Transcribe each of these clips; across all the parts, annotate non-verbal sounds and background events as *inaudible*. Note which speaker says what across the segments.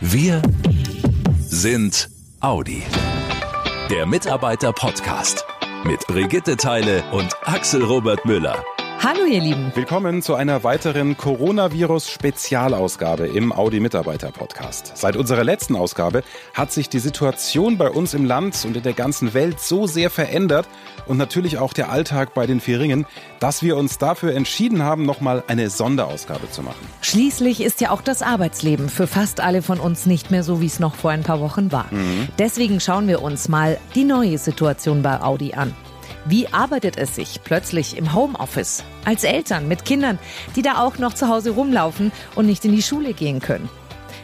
Speaker 1: Wir sind Audi. Der Mitarbeiter-Podcast mit Brigitte Teile und Axel Robert Müller.
Speaker 2: Hallo ihr Lieben.
Speaker 3: Willkommen zu einer weiteren Coronavirus-Spezialausgabe im Audi Mitarbeiter Podcast. Seit unserer letzten Ausgabe hat sich die Situation bei uns im Land und in der ganzen Welt so sehr verändert und natürlich auch der Alltag bei den Vieringen, dass wir uns dafür entschieden haben, nochmal eine Sonderausgabe zu machen.
Speaker 2: Schließlich ist ja auch das Arbeitsleben für fast alle von uns nicht mehr so, wie es noch vor ein paar Wochen war. Mhm. Deswegen schauen wir uns mal die neue Situation bei Audi an. Wie arbeitet es sich plötzlich im Homeoffice? Als Eltern mit Kindern, die da auch noch zu Hause rumlaufen und nicht in die Schule gehen können.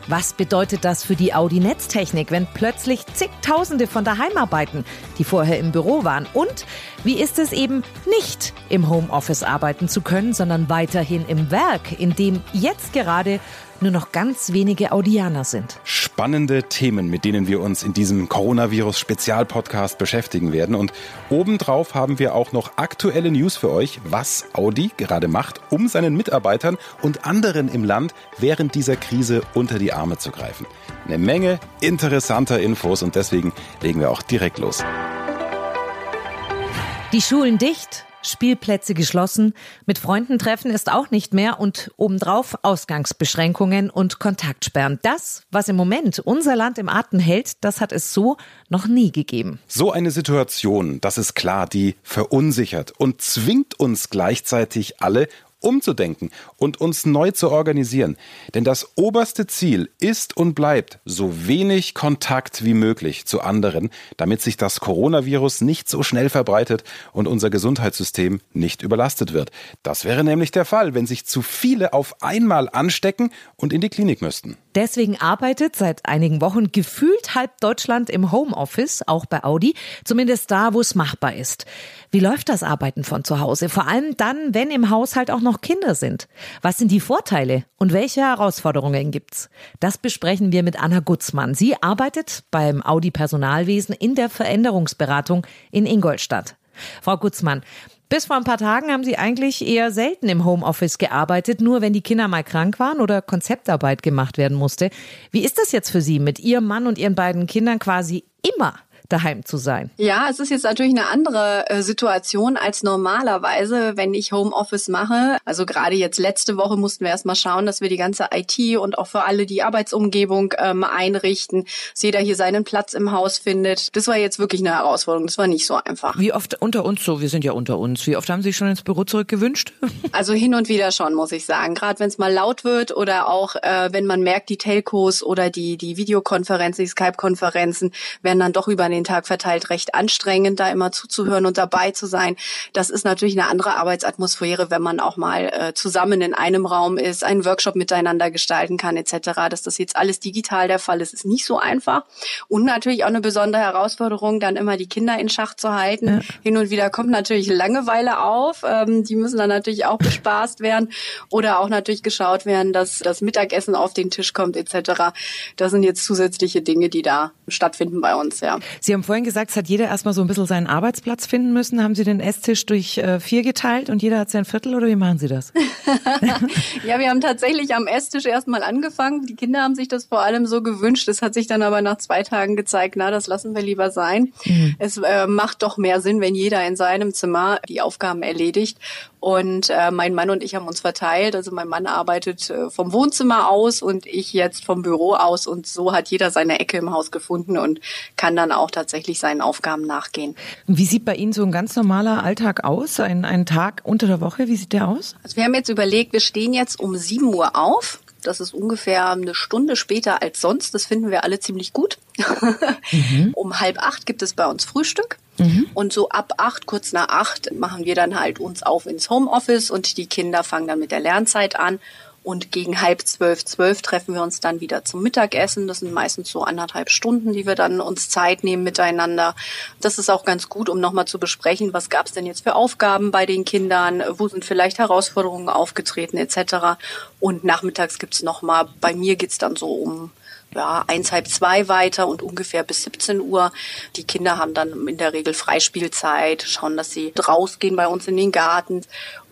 Speaker 2: Was bedeutet das für die Audi-Netztechnik, wenn plötzlich zigtausende von daheim arbeiten, die vorher im Büro waren? Und wie ist es eben nicht im Homeoffice arbeiten zu können, sondern weiterhin im Werk, in dem jetzt gerade nur noch ganz wenige Audianer sind.
Speaker 3: Spannende Themen, mit denen wir uns in diesem Coronavirus-Spezialpodcast beschäftigen werden. Und obendrauf haben wir auch noch aktuelle News für euch, was Audi gerade macht, um seinen Mitarbeitern und anderen im Land während dieser Krise unter die Arme zu greifen. Eine Menge interessanter Infos und deswegen legen wir auch direkt los.
Speaker 2: Die Schulen dicht, Spielplätze geschlossen, mit Freunden treffen ist auch nicht mehr und obendrauf Ausgangsbeschränkungen und Kontaktsperren. Das, was im Moment unser Land im Atem hält, das hat es so noch nie gegeben.
Speaker 3: So eine Situation, das ist klar, die verunsichert und zwingt uns gleichzeitig alle umzudenken und uns neu zu organisieren. Denn das oberste Ziel ist und bleibt so wenig Kontakt wie möglich zu anderen, damit sich das Coronavirus nicht so schnell verbreitet und unser Gesundheitssystem nicht überlastet wird. Das wäre nämlich der Fall, wenn sich zu viele auf einmal anstecken und in die Klinik müssten.
Speaker 2: Deswegen arbeitet seit einigen Wochen gefühlt halb Deutschland im Homeoffice, auch bei Audi, zumindest da, wo es machbar ist. Wie läuft das Arbeiten von zu Hause? Vor allem dann, wenn im Haushalt auch noch Kinder sind. Was sind die Vorteile und welche Herausforderungen gibt's? Das besprechen wir mit Anna Gutzmann. Sie arbeitet beim Audi Personalwesen in der Veränderungsberatung in Ingolstadt. Frau Gutzmann, bis vor ein paar Tagen haben Sie eigentlich eher selten im Homeoffice gearbeitet, nur wenn die Kinder mal krank waren oder Konzeptarbeit gemacht werden musste. Wie ist das jetzt für Sie, mit Ihrem Mann und Ihren beiden Kindern quasi immer daheim zu sein.
Speaker 4: Ja, es ist jetzt natürlich eine andere äh, Situation als normalerweise, wenn ich Homeoffice mache. Also gerade jetzt letzte Woche mussten wir erstmal schauen, dass wir die ganze IT und auch für alle die Arbeitsumgebung ähm, einrichten, dass jeder hier seinen Platz im Haus findet. Das war jetzt wirklich eine Herausforderung. Das war nicht so einfach.
Speaker 2: Wie oft unter uns so? Wir sind ja unter uns. Wie oft haben Sie sich schon ins Büro zurückgewünscht? *laughs*
Speaker 4: Also hin und wieder schon, muss ich sagen. Gerade wenn es mal laut wird oder auch äh, wenn man merkt, die Telcos oder die die Videokonferenzen, die Skype-Konferenzen werden dann doch über den Tag verteilt recht anstrengend, da immer zuzuhören und dabei zu sein. Das ist natürlich eine andere Arbeitsatmosphäre, wenn man auch mal äh, zusammen in einem Raum ist, einen Workshop miteinander gestalten kann etc. Dass das jetzt alles digital der Fall ist, ist nicht so einfach. Und natürlich auch eine besondere Herausforderung, dann immer die Kinder in Schach zu halten. Ja. Hin und wieder kommt natürlich Langeweile auf. Ähm, die müssen dann natürlich auch bespaßt werden oder auch natürlich geschaut werden, dass das Mittagessen auf den Tisch kommt etc. Das sind jetzt zusätzliche Dinge, die da stattfinden bei uns. Ja.
Speaker 2: Sie haben vorhin gesagt, es hat jeder erstmal so ein bisschen seinen Arbeitsplatz finden müssen. Haben Sie den Esstisch durch äh, vier geteilt und jeder hat sein Viertel oder wie machen Sie das? *laughs*
Speaker 4: ja, wir haben tatsächlich am Esstisch erstmal angefangen. Die Kinder haben sich das vor allem so gewünscht. Es hat sich dann aber nach zwei Tagen gezeigt, na, das lassen wir lieber sein. Mhm. Es äh, macht doch mehr Sinn, wenn jeder in seinem Zimmer die Aufgaben erledigt. Und äh, mein Mann und ich haben uns verteilt. Also mein Mann arbeitet äh, vom Wohnzimmer aus und ich jetzt vom Büro aus. Und so hat jeder seine Ecke im Haus gefunden und kann dann auch tatsächlich seinen Aufgaben nachgehen.
Speaker 2: Wie sieht bei Ihnen so ein ganz normaler Alltag aus? Ein, ein Tag unter der Woche, wie sieht der aus?
Speaker 4: Also wir haben jetzt überlegt, wir stehen jetzt um 7 Uhr auf. Das ist ungefähr eine Stunde später als sonst. Das finden wir alle ziemlich gut. mhm. *laughs* Um halb acht gibt es bei uns Frühstück. Mhm. Und so ab acht, kurz nach acht, machen wir dann halt uns auf ins Homeoffice und die Kinder fangen dann mit der Lernzeit an. Und gegen halb zwölf, zwölf treffen wir uns dann wieder zum Mittagessen. Das sind meistens so anderthalb Stunden, die wir dann uns Zeit nehmen miteinander. Das ist auch ganz gut, um nochmal zu besprechen, was gab es denn jetzt für Aufgaben bei den Kindern, wo sind vielleicht Herausforderungen aufgetreten etc. Und nachmittags gibt's nochmal, bei mir geht's dann so um ja, eins, halb zwei weiter und ungefähr bis 17 Uhr. Die Kinder haben dann in der Regel Freispielzeit, schauen, dass sie rausgehen bei uns in den Garten.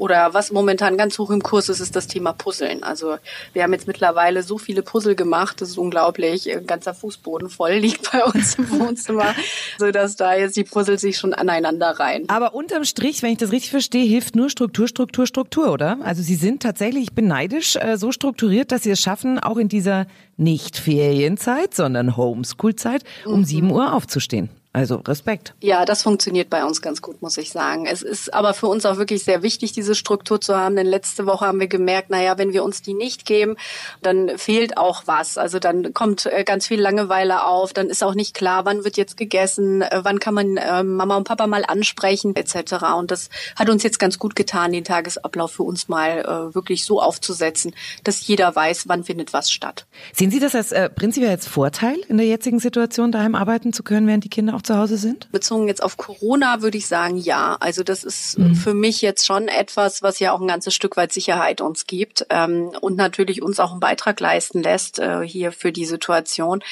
Speaker 4: Oder was momentan ganz hoch im Kurs ist, ist das Thema Puzzeln. Also wir haben jetzt mittlerweile so viele Puzzle gemacht, das ist unglaublich. Ein ganzer Fußboden voll liegt bei uns im Wohnzimmer, *laughs* so dass da jetzt die Puzzle sich schon aneinander rein.
Speaker 2: Aber unterm Strich, wenn ich das richtig verstehe, hilft nur Struktur, Struktur, Struktur, oder? Also Sie sind tatsächlich, ich bin neidisch, äh, so strukturiert, dass Sie es schaffen, auch in dieser nicht Ferienzeit, sondern Homeschool-Zeit um mhm. 7 Uhr aufzustehen. Also Respekt.
Speaker 4: Ja, das funktioniert bei uns ganz gut, muss ich sagen. Es ist aber für uns auch wirklich sehr wichtig, diese Struktur zu haben, denn letzte Woche haben wir gemerkt, naja, wenn wir uns die nicht geben, dann fehlt auch was. Also dann kommt äh, ganz viel Langeweile auf, dann ist auch nicht klar, wann wird jetzt gegessen, äh, wann kann man äh, Mama und Papa mal ansprechen, etc. Und das hat uns jetzt ganz gut getan, den Tagesablauf für uns mal wirklich so aufzusetzen, dass jeder weiß, wann findet was statt.
Speaker 2: Sehen Sie das als äh, prinzipiell als Vorteil in der jetzigen Situation, daheim arbeiten zu können, während die Kinder auch auch zu Hause sind?
Speaker 4: Bezogen jetzt auf Corona würde ich sagen, ja. Also das ist mhm. für mich jetzt schon etwas, was ja auch ein ganzes Stück weit Sicherheit uns gibt ähm, und natürlich uns auch einen Beitrag leisten lässt äh, hier für die Situation.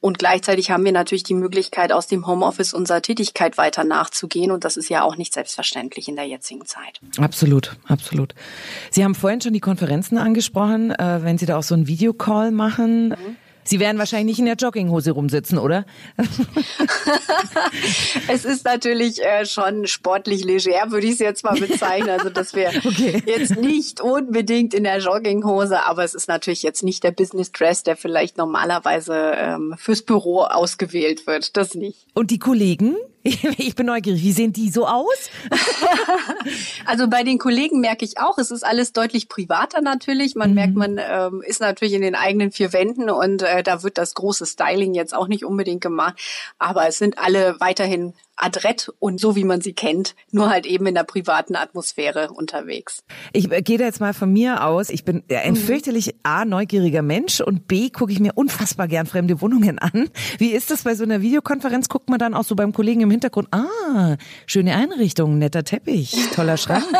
Speaker 4: Und gleichzeitig haben wir natürlich die Möglichkeit, aus dem Homeoffice unserer Tätigkeit weiter nachzugehen. Und das ist ja auch nicht selbstverständlich in der jetzigen Zeit.
Speaker 2: Absolut, absolut. Sie haben vorhin schon die Konferenzen angesprochen. Äh, wenn Sie da auch so einen Videocall machen, mhm. Sie werden wahrscheinlich nicht in der Jogginghose rumsitzen, oder? *laughs*
Speaker 4: es ist natürlich äh, schon sportlich leger, würde ich es jetzt mal bezeichnen. Also dass wir *laughs* okay. jetzt nicht unbedingt in der Jogginghose, aber es ist natürlich jetzt nicht der Business Dress, der vielleicht normalerweise ähm, fürs Büro ausgewählt wird. Das nicht.
Speaker 2: Und die Kollegen? *laughs* Ich bin neugierig. Wie sehen die so aus? *laughs*
Speaker 4: also bei den Kollegen merke ich auch, es ist alles deutlich privater natürlich. Man mhm. merkt, man ähm, ist natürlich in den eigenen vier Wänden und äh, da wird das große Styling jetzt auch nicht unbedingt gemacht. Aber es sind alle weiterhin adrett und so wie man sie kennt, nur halt eben in der privaten Atmosphäre unterwegs.
Speaker 2: Ich äh, gehe da jetzt mal von mir aus. Ich bin ein mhm. fürchterlich A, neugieriger Mensch und B, gucke ich mir unfassbar gern fremde Wohnungen an. Wie ist das bei so einer Videokonferenz? Guckt man dann auch so beim Kollegen im Hintergrund, ah, schöne Einrichtung, netter Teppich, toller Schrank. *laughs*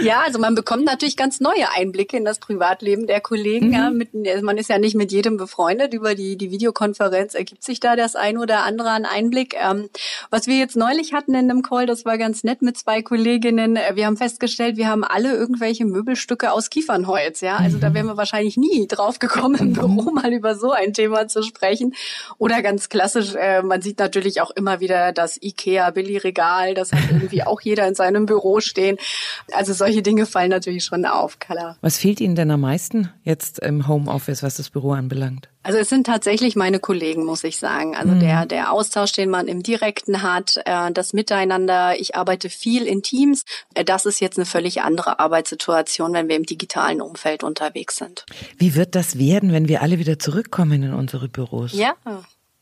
Speaker 4: Ja, also man bekommt natürlich ganz neue Einblicke in das Privatleben der Kollegen. Mhm. Ja, mit, man ist ja nicht mit jedem befreundet. Über die, die Videokonferenz ergibt sich da das ein oder andere an Einblick. Ähm, was wir jetzt neulich hatten in einem Call, das war ganz nett mit zwei Kolleginnen. Äh, wir haben festgestellt, wir haben alle irgendwelche Möbelstücke aus Kiefernholz. Ja, also da wären wir wahrscheinlich nie drauf gekommen, im Büro mal über so ein Thema zu sprechen. Oder ganz klassisch, äh, man sieht natürlich auch immer wieder das Ikea Billy-Regal. Das hat irgendwie auch jeder in seinem Büro stehen. Also solche Dinge fallen natürlich schon auf, Kala.
Speaker 2: Was fehlt Ihnen denn am meisten jetzt im Homeoffice, was das Büro anbelangt?
Speaker 4: Also es sind tatsächlich meine Kollegen, muss ich sagen. Also mhm. der, der Austausch, den man im Direkten hat, äh, das Miteinander. Ich arbeite viel in Teams. Äh, das ist jetzt eine völlig andere Arbeitssituation, wenn wir im digitalen Umfeld unterwegs sind.
Speaker 2: Wie wird das werden, wenn wir alle wieder zurückkommen in unsere Büros?
Speaker 4: Ja,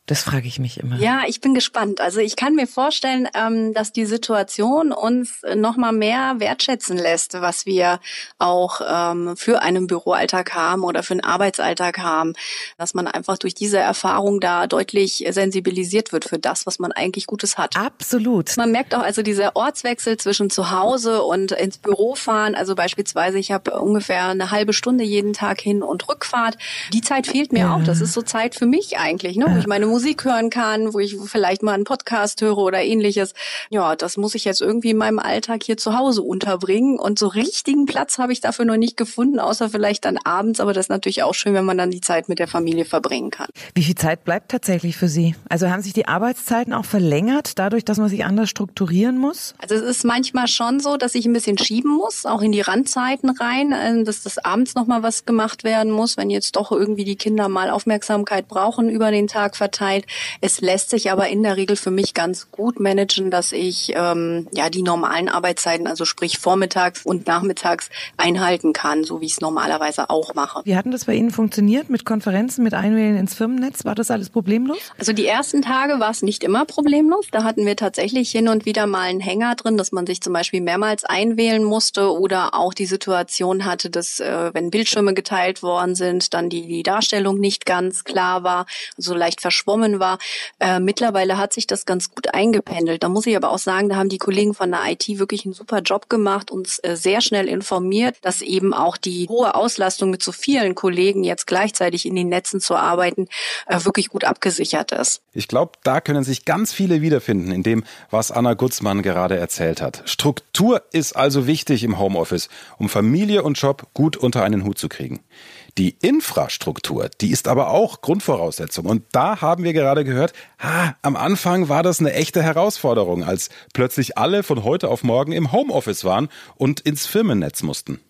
Speaker 2: das frage ich mich immer.
Speaker 4: Ja, ich bin gespannt. Also ich kann mir vorstellen, ähm, dass die Situation uns noch mal mehr wertschätzen lässt, was wir auch ähm, für einen Büroalltag haben oder für einen Arbeitsalltag haben. Dass man einfach durch diese Erfahrung da deutlich sensibilisiert wird für das, was man eigentlich Gutes hat.
Speaker 2: Absolut.
Speaker 4: Man merkt auch also dieser Ortswechsel zwischen zu Hause und ins Büro fahren. Also beispielsweise, ich habe ungefähr eine halbe Stunde jeden Tag hin und Rückfahrt. Die Zeit fehlt mir ja. auch. Das ist so Zeit für mich eigentlich, ne? wo ich meine Musik hören kann, wo ich vielleicht mal einen Podcast höre oder ähnliches. Ja, das muss ich jetzt irgendwie in meinem Alltag hier zu Hause unterbringen. Und so richtigen Platz habe ich dafür noch nicht gefunden, außer vielleicht dann abends. Aber das ist natürlich auch schön, wenn man dann die Zeit mit der Familie verbringen kann.
Speaker 2: Wie viel Zeit bleibt tatsächlich für Sie? Also haben sich die Arbeitszeiten auch verlängert, dadurch, dass man sich anders strukturieren muss?
Speaker 4: Also es ist manchmal schon so, dass ich ein bisschen schieben muss, auch in die Randzeiten rein, äh, dass das abends nochmal was gemacht werden muss, wenn jetzt doch irgendwie die Kinder mal Aufmerksamkeit brauchen über den Tag verteilt Zeit. Es lässt sich aber in der Regel für mich ganz gut managen, dass ich ähm, ja die normalen Arbeitszeiten, also sprich vormittags und nachmittags einhalten kann, so wie ich es normalerweise auch mache.
Speaker 2: Wie hatten das bei Ihnen funktioniert mit Konferenzen, mit Einwählen ins Firmennetz? War das alles problemlos?
Speaker 4: Also die ersten Tage war es nicht immer problemlos. Da hatten wir tatsächlich hin und wieder mal einen Hänger drin, dass man sich zum Beispiel mehrmals einwählen musste oder auch die Situation hatte, dass äh, wenn Bildschirme geteilt worden sind, dann die, die Darstellung nicht ganz klar war, so leicht verschwommen verschwommen war. Äh, mittlerweile hat sich das ganz gut eingependelt. Da muss ich aber auch sagen, da haben die Kollegen von der IT wirklich einen super Job gemacht, uns äh, sehr schnell informiert, dass eben auch die hohe Auslastung mit so vielen Kollegen jetzt gleichzeitig in den Netzen zu arbeiten, äh, wirklich gut abgesichert ist.
Speaker 3: Ich glaube, da können sich ganz viele wiederfinden in dem, was Anna Gutzmann gerade erzählt hat. Struktur ist also wichtig im Homeoffice, um Familie und Job gut unter einen Hut zu kriegen. Die Infrastruktur, die ist aber auch Grundvoraussetzung. Und da haben wir gerade gehört, ah, am Anfang war das eine echte Herausforderung, als plötzlich alle von heute auf morgen im Homeoffice waren und ins Firmennetz mussten.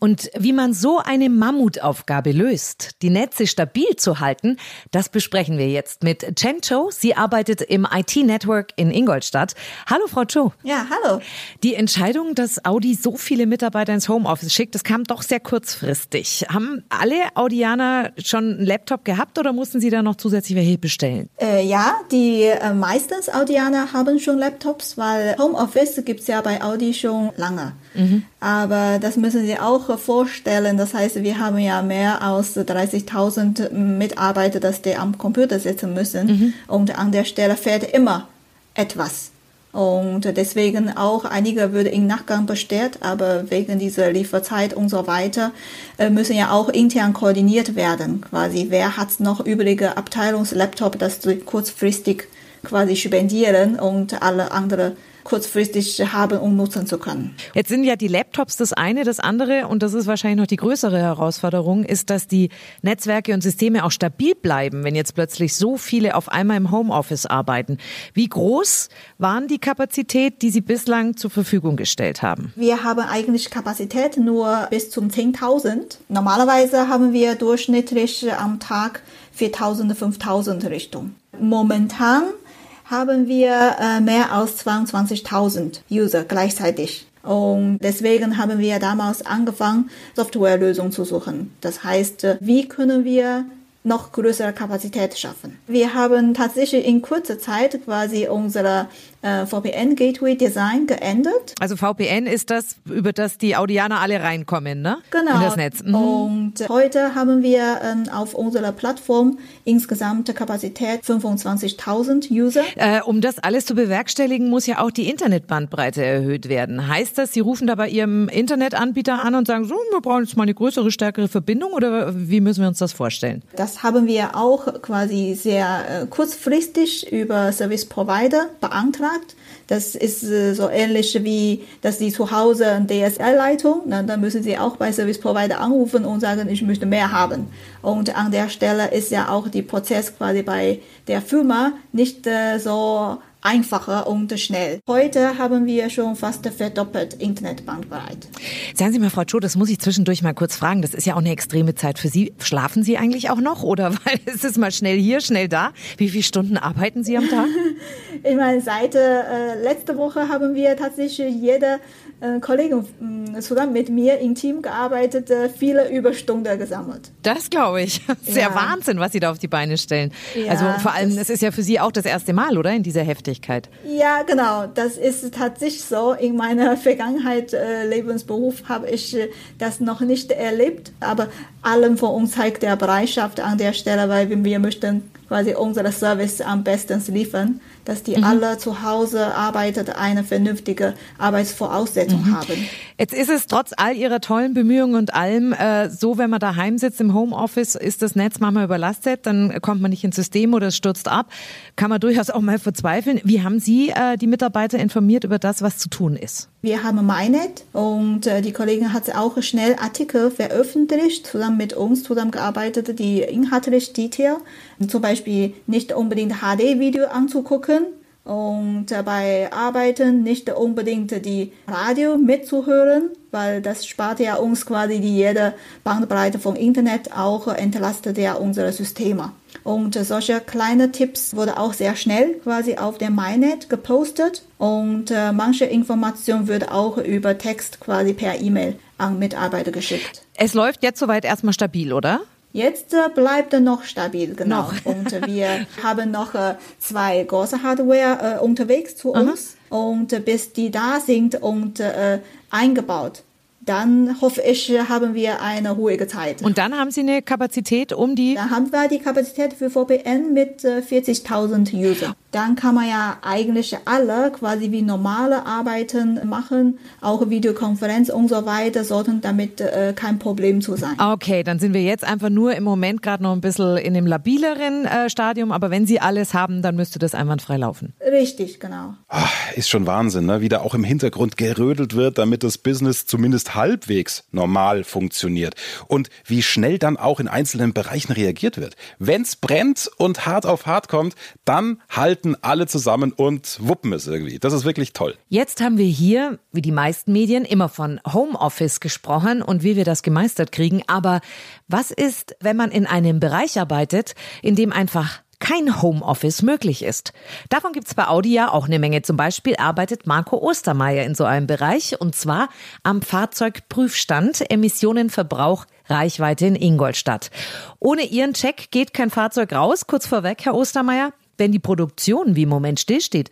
Speaker 2: Und wie man so eine Mammutaufgabe löst, die Netze stabil zu halten, das besprechen wir jetzt mit Chen Cho. Sie arbeitet im IT-Network in Ingolstadt. Hallo, Frau Cho.
Speaker 5: Ja, hallo.
Speaker 2: Die Entscheidung, dass Audi so viele Mitarbeiter ins Homeoffice schickt, das kam doch sehr kurzfristig. Haben alle Audianer schon einen Laptop gehabt oder mussten Sie da noch zusätzlich welche bestellen?
Speaker 5: Äh, ja, die äh, meistens Audianer haben schon Laptops, weil Homeoffice gibt's ja bei Audi schon lange. Mhm. Aber das müssen Sie auch vorstellen. Das heißt, wir haben ja mehr als 30.000 Mitarbeiter, dass die am Computer sitzen müssen. Mhm. Und an der Stelle fehlt immer etwas. Und deswegen auch einige würde im Nachgang bestellt, aber wegen dieser Lieferzeit und so weiter äh, müssen ja auch intern koordiniert werden. Quasi, wer hat noch übrige Abteilungslaptop, das kurzfristig quasi spendieren und alle andere kurzfristig haben und nutzen zu können.
Speaker 2: Jetzt sind ja die Laptops das eine, das andere und das ist wahrscheinlich noch die größere Herausforderung, ist, dass die Netzwerke und Systeme auch stabil bleiben, wenn jetzt plötzlich so viele auf einmal im Homeoffice arbeiten. Wie groß waren die Kapazität, die Sie bislang zur Verfügung gestellt haben?
Speaker 5: Wir haben eigentlich Kapazität nur bis zum 10.000. Normalerweise haben wir durchschnittlich am Tag 4.000, 5.000 Richtung. Momentan haben wir äh, mehr als 22.000 User gleichzeitig. Und deswegen haben wir damals angefangen, Softwarelösungen zu suchen. Das heißt, äh, wie können wir noch größere Kapazität schaffen. Wir haben tatsächlich in kurzer Zeit quasi unsere äh, VPN Gateway Design geändert.
Speaker 2: Also VPN ist das, über das die Audianer alle reinkommen, ne?
Speaker 5: Genau.
Speaker 2: In das Netz.
Speaker 5: Mhm. Und heute haben wir ähm, auf unserer Plattform insgesamt Kapazität 25.000 User.
Speaker 2: Äh, um das alles zu bewerkstelligen, muss ja auch die Internetbandbreite erhöht werden. Heißt das, Sie rufen da bei Ihrem Internetanbieter an und sagen, so, wir brauchen jetzt mal eine größere, stärkere Verbindung oder wie müssen wir uns das vorstellen?
Speaker 5: Das haben wir auch quasi sehr äh, kurzfristig über Service Provider beantragt. Das ist äh, so ähnlich wie, dass Sie zu Hause eine DSL-Leitung, dann müssen Sie auch bei Service Provider anrufen und sagen, ich möchte mehr haben. Und an der Stelle ist ja auch die Prozess quasi bei der Firma nicht äh, so einfacher und schnell. Heute haben wir schon fast verdoppelt Internetbandbreite.
Speaker 2: Sagen Sie mal, Frau Cho, das muss ich zwischendurch mal kurz fragen. Das ist ja auch eine extreme Zeit für Sie. Schlafen Sie eigentlich auch noch oder *laughs* weil es ist mal schnell hier, schnell da? Wie viele Stunden arbeiten Sie am Tag? *laughs*
Speaker 5: ich meine, seit äh, letzte Woche haben wir tatsächlich jede Kollegen äh, zusammen mit mir im Team gearbeitet, äh, viele Überstunden gesammelt.
Speaker 2: Das glaube ich. *laughs* Ist ja. Wahnsinn, was Sie da auf die Beine stellen. Ja, also vor allem, es ist ja für Sie auch das erste Mal, oder? In dieser Heftigkeit.
Speaker 5: Ja, genau. Das ist tatsächlich so. In meiner *laughs* Vergangenheit, äh, Lebensberuf, habe ich äh, das noch nicht erlebt. Aber allen von uns zeigt der Bereitschaft an der Stelle, weil wir möchten quasi unsere Service am besten liefern dass die mhm. alle zu Hause arbeitet, eine vernünftige Arbeitsvoraussetzung mhm. haben.
Speaker 2: Jetzt ist es trotz all ihrer tollen Bemühungen und allem äh, so, wenn man daheim sitzt im Homeoffice, ist das Netz manchmal überlastet, dann kommt man nicht ins System oder es stürzt ab. Kann man durchaus auch mal verzweifeln. Wie haben Sie äh, die Mitarbeiter informiert über das, was zu tun ist?
Speaker 5: Wir haben MyNet und äh, die Kollegin hat auch schnell Artikel veröffentlicht, zusammen mit uns zusammengearbeitet, die inhaltlich Detail, zum Beispiel nicht unbedingt HD-Video anzugucken, und dabei arbeiten, nicht unbedingt die Radio mitzuhören, weil das spart ja uns quasi die jede Bandbreite vom Internet, auch entlastet ja unsere Systeme. Und solche kleine Tipps wurde auch sehr schnell quasi auf der MyNet gepostet und äh, manche Information wird auch über Text quasi per E-Mail an Mitarbeiter geschickt.
Speaker 2: Es läuft jetzt soweit erstmal stabil, oder?
Speaker 5: Jetzt äh, bleibt er noch stabil, genau. Noch. *laughs* Und wir haben noch äh, zwei große Hardware äh, unterwegs zu uns. Aha. Und bis die da sind und eingebaut, dann hoffe ich, haben wir eine ruhige Zeit.
Speaker 2: Und dann haben Sie eine Kapazität um die?
Speaker 5: Dann haben wir die Kapazität für VPN mit 40.000 äh, User. Dann kann man ja eigentlich alle quasi wie normale Arbeiten machen, auch Videokonferenz und so weiter, sollten damit äh, kein Problem zu sein.
Speaker 2: Okay, dann sind wir jetzt einfach nur im Moment gerade noch ein bisschen in dem labileren äh, Stadium, aber wenn Sie alles haben, dann müsste das einwandfrei laufen.
Speaker 5: Richtig, genau.
Speaker 3: Ach, ist schon Wahnsinn, ne? wie da auch im Hintergrund gerödelt wird, damit das Business zumindest halbwegs normal funktioniert und wie schnell dann auch in einzelnen Bereichen reagiert wird. Wenn's brennt und hart auf hart kommt, dann halten alle zusammen und wuppen es irgendwie. Das ist wirklich toll.
Speaker 2: Jetzt haben wir hier, wie die meisten Medien, immer von Homeoffice gesprochen und wie wir das gemeistert kriegen. Aber was ist, wenn man in einem Bereich arbeitet, in dem einfach kein Homeoffice möglich ist. Davon gibt's bei Audi ja auch eine Menge. Zum Beispiel arbeitet Marco Ostermeier in so einem Bereich und zwar am Fahrzeugprüfstand Emissionenverbrauch Reichweite in Ingolstadt. Ohne Ihren Check geht kein Fahrzeug raus. Kurz vorweg, Herr Ostermeier, wenn die Produktion wie im Moment stillsteht,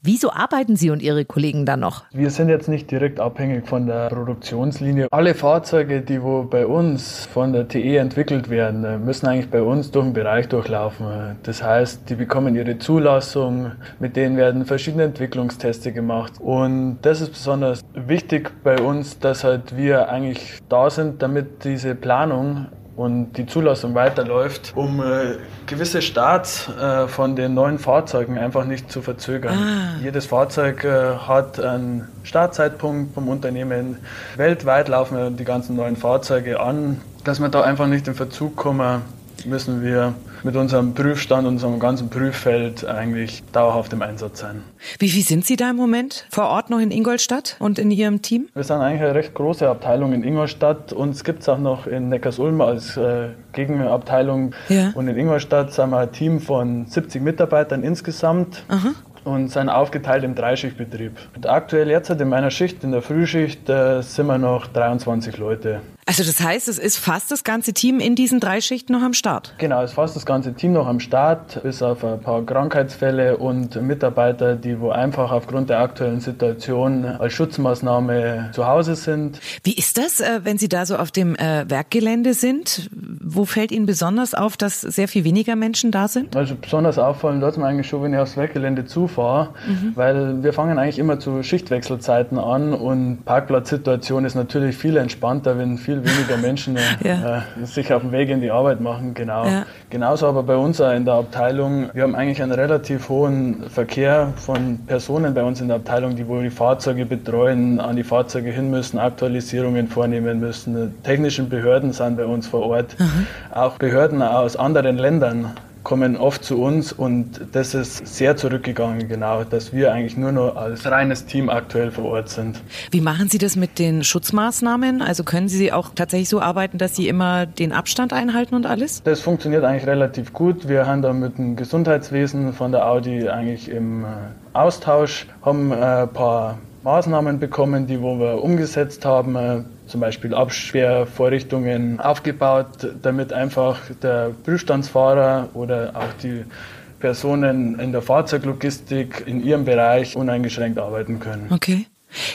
Speaker 2: Wieso arbeiten Sie und Ihre Kollegen dann noch?
Speaker 6: Wir sind jetzt nicht direkt abhängig von der Produktionslinie. Alle Fahrzeuge, die wo bei uns von der TE entwickelt werden, äh, müssen eigentlich bei uns durch den Bereich durchlaufen. Das heißt, die bekommen ihre Zulassung, mit denen werden verschiedene Entwicklungsteste gemacht. Und das ist besonders wichtig bei uns, dass halt wir eigentlich da sind, damit diese Planung und die Zulassung weiterläuft, um äh, gewisse Starts äh, von den neuen Fahrzeugen einfach nicht zu verzögern. Ah. Jedes Fahrzeug äh, hat einen Startzeitpunkt vom Unternehmen. Weltweit laufen die ganzen neuen Fahrzeuge an. Dass wir da einfach nicht in Verzug kommen, müssen wir mit unserem Prüfstand, unserem ganzen Prüffeld eigentlich dauerhaft im Einsatz sein.
Speaker 2: Wie viel sind Sie da im Moment vor Ort noch in Ingolstadt und in Ihrem Team?
Speaker 6: Wir sind eigentlich eine recht große Abteilung in Ingolstadt. Uns gibt es auch noch in Neckarsulm als äh, Gegenabteilung. Ja. Und in Ingolstadt sind wir ein Team von 70 Mitarbeitern insgesamt. Aha und sind aufgeteilt im Dreischichtbetrieb. Und aktuell jetzt in meiner Schicht, in der Frühschicht, äh, sind wir noch 23 Leute.
Speaker 2: Also das heißt, es ist fast das ganze Team in diesen drei Schichten noch am Start?
Speaker 6: Genau, es ist fast das ganze Team noch am Start, bis auf ein paar Krankheitsfälle und Mitarbeiter, die wo einfach aufgrund der aktuellen Situation als Schutzmaßnahme zu Hause sind.
Speaker 2: Wie ist das, äh, wenn Sie da so auf dem äh, Werkgelände sind? Wo fällt Ihnen besonders auf, dass sehr viel weniger Menschen da sind?
Speaker 6: Also besonders auffallen tut mir eigentlich schon, wenn ich aufs Werkgelände zufahre, mhm. weil wir fangen eigentlich immer zu Schichtwechselzeiten an und Parkplatzsituation ist natürlich viel entspannter, wenn viel viel weniger Menschen äh, ja. äh, sich auf dem Weg in die Arbeit machen. Genau. Ja. Genauso aber bei uns in der Abteilung. Wir haben eigentlich einen relativ hohen Verkehr von Personen bei uns in der Abteilung, die wohl die Fahrzeuge betreuen, an die Fahrzeuge hin müssen, Aktualisierungen vornehmen müssen. Technischen Behörden sind bei uns vor Ort. Mhm. Auch Behörden aus anderen Ländern kommen oft zu uns und das ist sehr zurückgegangen, genau, dass wir eigentlich nur noch als reines Team aktuell vor Ort sind.
Speaker 2: Wie machen Sie das mit den Schutzmaßnahmen? Also können Sie auch tatsächlich so arbeiten, dass Sie immer den Abstand einhalten und alles?
Speaker 6: Das funktioniert eigentlich relativ gut. Wir haben da mit dem Gesundheitswesen von der Audi eigentlich im äh, Austausch, haben ein äh, paar Maßnahmen bekommen, die wo wir umgesetzt haben, äh, zum Beispiel Absperrvorrichtungen aufgebaut, damit einfach der Prüfstandsfahrer oder auch die Personen in der Fahrzeuglogistik in ihrem Bereich uneingeschränkt arbeiten können.
Speaker 2: Okay.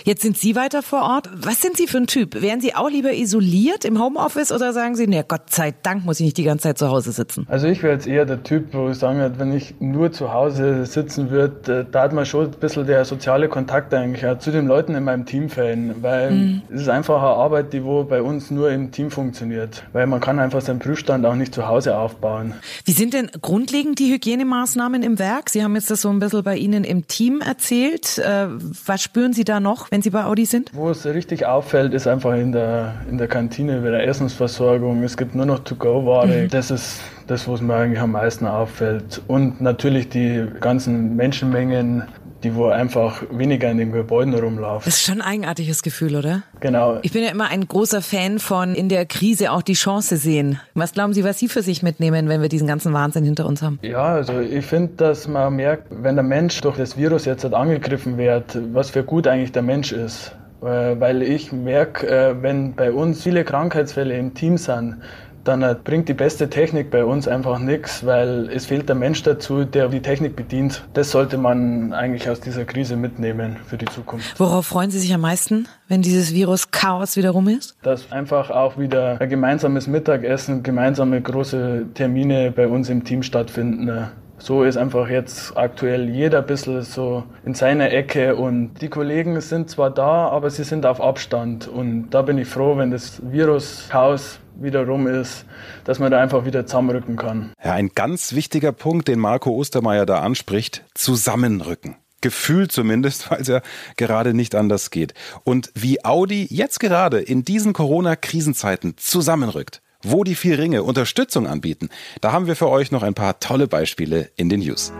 Speaker 2: Jetzt sind Sie weiter vor Ort. Was sind Sie für ein Typ? Wären Sie auch lieber isoliert im Homeoffice oder sagen Sie, ne, Gott sei Dank muss ich nicht die ganze Zeit zu Hause sitzen?
Speaker 6: Also ich wäre jetzt eher der Typ, wo ich sagen würde, wenn ich nur zu Hause sitzen würde, da hat man schon ein bisschen der soziale Kontakt eigentlich zu den Leuten in meinem Team fehlen, weil mhm. es ist einfach eine Arbeit, die wo bei uns nur im Team funktioniert, weil man kann einfach seinen Prüfstand auch nicht zu Hause aufbauen.
Speaker 2: Wie sind denn grundlegend die Hygienemaßnahmen im Werk? Sie haben jetzt das so ein bisschen bei Ihnen im Team erzählt. Äh, was spüren Sie da noch, wenn Sie bei Audi sind?
Speaker 6: Wo es richtig auffällt, ist einfach in der, in der Kantine bei der Essensversorgung. Es gibt nur noch To-Go-Ware. Mhm. Das ist das, was mir eigentlich am meisten auffällt. Und natürlich die ganzen Menschenmengen, die wo einfach weniger in den Gebäuden rumlaufen.
Speaker 2: Das ist schon ein eigenartiges Gefühl, oder?
Speaker 6: Genau.
Speaker 2: Ich bin ja immer ein großer Fan von in der Krise auch die Chance sehen. Was glauben Sie, was Sie für sich mitnehmen, wenn wir diesen ganzen Wahnsinn hinter uns haben?
Speaker 6: Ja, also ich finde, dass man merkt, wenn der Mensch durch das Virus jetzt halt angegriffen wird, was für gut eigentlich der Mensch ist. Äh, weil ich merke, äh, wenn bei uns viele Krankheitsfälle im Team sind, dann bringt die beste Technik bei uns einfach nichts, weil es fehlt der Mensch dazu, der die Technik bedient. Das sollte man eigentlich aus dieser Krise mitnehmen für die Zukunft.
Speaker 2: Worauf freuen Sie sich am meisten, wenn dieses Virus-Chaos wieder rum ist?
Speaker 6: Dass einfach auch wieder ein gemeinsames Mittagessen, gemeinsame große Termine bei uns im Team stattfinden so ist einfach jetzt aktuell jeder ein bisschen so in seiner Ecke und die Kollegen sind zwar da, aber sie sind auf Abstand und da bin ich froh, wenn das Virushaus wieder rum ist, dass man da einfach wieder zusammenrücken kann.
Speaker 3: Ja, ein ganz wichtiger Punkt, den Marco Ostermeier da anspricht, zusammenrücken. Gefühlt zumindest, weil es ja gerade nicht anders geht. Und wie Audi jetzt gerade in diesen Corona-Krisenzeiten zusammenrückt wo die vier Ringe Unterstützung anbieten, da haben wir für euch noch ein paar tolle Beispiele in den News.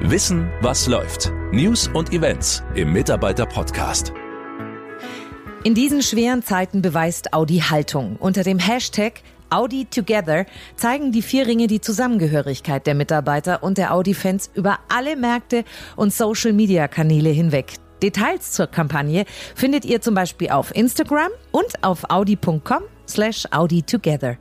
Speaker 1: Wissen, was läuft. News und Events im Mitarbeiter-Podcast.
Speaker 2: In diesen schweren Zeiten beweist Audi Haltung. Unter dem Hashtag Audi Together zeigen die vier Ringe die Zusammengehörigkeit der Mitarbeiter und der Audi-Fans über alle Märkte und Social-Media-Kanäle hinweg. Details zur Kampagne findet ihr zum Beispiel auf Instagram und auf audi.com slash Audi Together.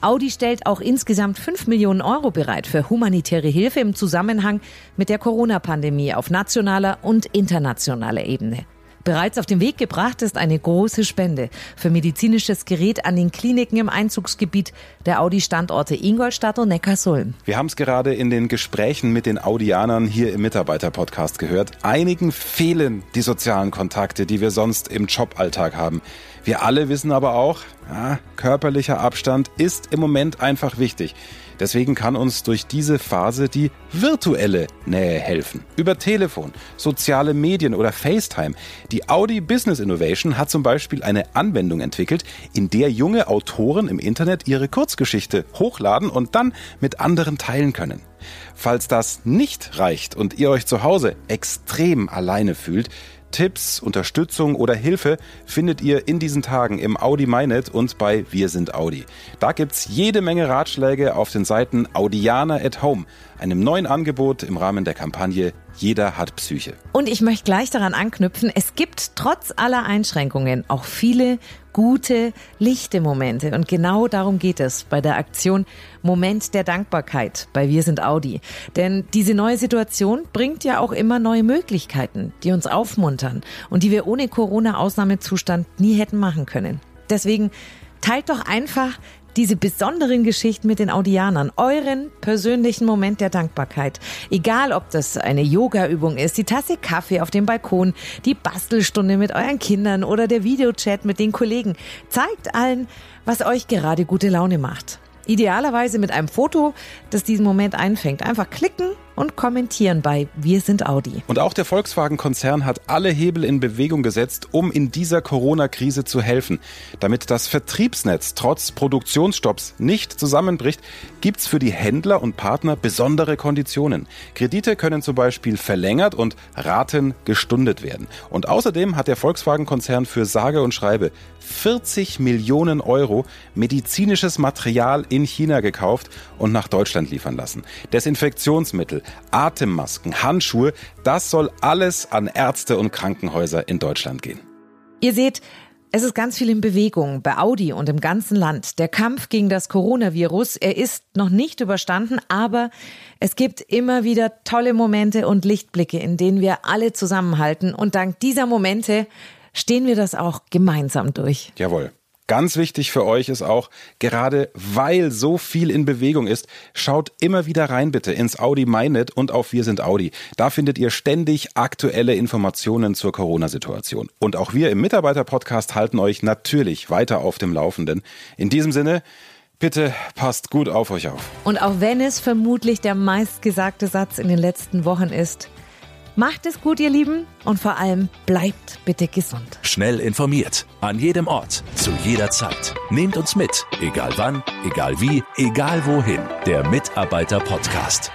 Speaker 2: Audi stellt auch insgesamt 5 Millionen Euro bereit für humanitäre Hilfe im Zusammenhang mit der Corona-Pandemie auf nationaler und internationaler Ebene. Bereits auf den Weg gebracht ist eine große Spende für medizinisches Gerät an den Kliniken im Einzugsgebiet der Audi-Standorte Ingolstadt und Neckarsulm.
Speaker 3: Wir haben es gerade in den Gesprächen mit den Audianern hier im Mitarbeiter-Podcast gehört. Einigen fehlen die sozialen Kontakte, die wir sonst im Joballtag haben. Wir alle wissen aber auch, ja, körperlicher Abstand ist im Moment einfach wichtig. Deswegen kann uns durch diese Phase die virtuelle Nähe helfen. Über Telefon, soziale Medien oder FaceTime. Die Audi Business Innovation hat zum Beispiel eine Anwendung entwickelt, in der junge Autoren im Internet ihre Kurzgeschichte hochladen und dann mit anderen teilen können. Falls das nicht reicht und ihr euch zu Hause extrem alleine fühlt, Tipps, Unterstützung oder Hilfe findet ihr in diesen Tagen im Audi MyNet und bei Wir sind Audi. Da gibt's jede Menge Ratschläge auf den Seiten Audiana at Home, einem neuen Angebot im Rahmen der Kampagne Jeder hat Psyche.
Speaker 2: Und ich möchte gleich daran anknüpfen, es gibt trotz aller Einschränkungen auch viele gute, lichte Momente. Und genau darum geht es bei der Aktion Moment der Dankbarkeit bei Wir sind Audi. Denn diese neue Situation bringt ja auch immer neue Möglichkeiten, die uns aufmuntern und die wir ohne Corona-Ausnahmezustand nie hätten machen können. Deswegen teilt doch einfach diese besonderen Geschichten mit den Audianern, euren persönlichen Moment der Dankbarkeit. Egal, ob das eine Yoga-Übung ist, die Tasse Kaffee auf dem Balkon, die Bastelstunde mit euren Kindern oder der Videochat mit den Kollegen. Zeigt allen, was euch gerade gute Laune macht. Idealerweise mit einem Foto, das diesen Moment einfängt. Einfach klicken und kommentieren bei Wir sind Audi.
Speaker 3: Und auch der Volkswagen-Konzern hat alle Hebel in Bewegung gesetzt, um in dieser Corona-Krise zu helfen. Damit das Vertriebsnetz trotz Produktionsstopps nicht zusammenbricht, gibt's für die Händler und Partner besondere Konditionen. Kredite können zum Beispiel verlängert und Raten gestundet werden. Und außerdem hat der Volkswagen-Konzern für sage und schreibe 40 Millionen Euro medizinisches Material in China gekauft und nach Deutschland liefern lassen. Desinfektionsmittel, Atemmasken, Handschuhe, das soll alles an Ärzte und Krankenhäuser in Deutschland gehen.
Speaker 2: Ihr seht, es ist ganz viel in Bewegung bei Audi und im ganzen Land. Der Kampf gegen das Coronavirus, er ist noch nicht überstanden, aber es gibt immer wieder tolle Momente und Lichtblicke, in denen wir alle zusammenhalten. Und dank dieser Momente stehen wir das auch gemeinsam durch.
Speaker 3: Jawohl. Ganz wichtig für euch ist auch, gerade weil so viel in Bewegung ist, schaut immer wieder rein bitte ins Audi MyNet und auf Wir sind Audi. Da findet ihr ständig aktuelle Informationen zur Corona-Situation. Und auch wir im Mitarbeiter-Podcast halten euch natürlich weiter auf dem Laufenden. In diesem Sinne, Bitte passt gut auf euch auf.
Speaker 2: Und auch wenn es vermutlich der meistgesagte Satz in den letzten Wochen ist, Macht es gut, ihr Lieben, und vor allem bleibt bitte gesund.
Speaker 1: Schnell informiert, an jedem Ort, zu jeder Zeit. Nehmt uns mit, egal wann, egal wie, egal wohin. Der Mitarbeiter Podcast.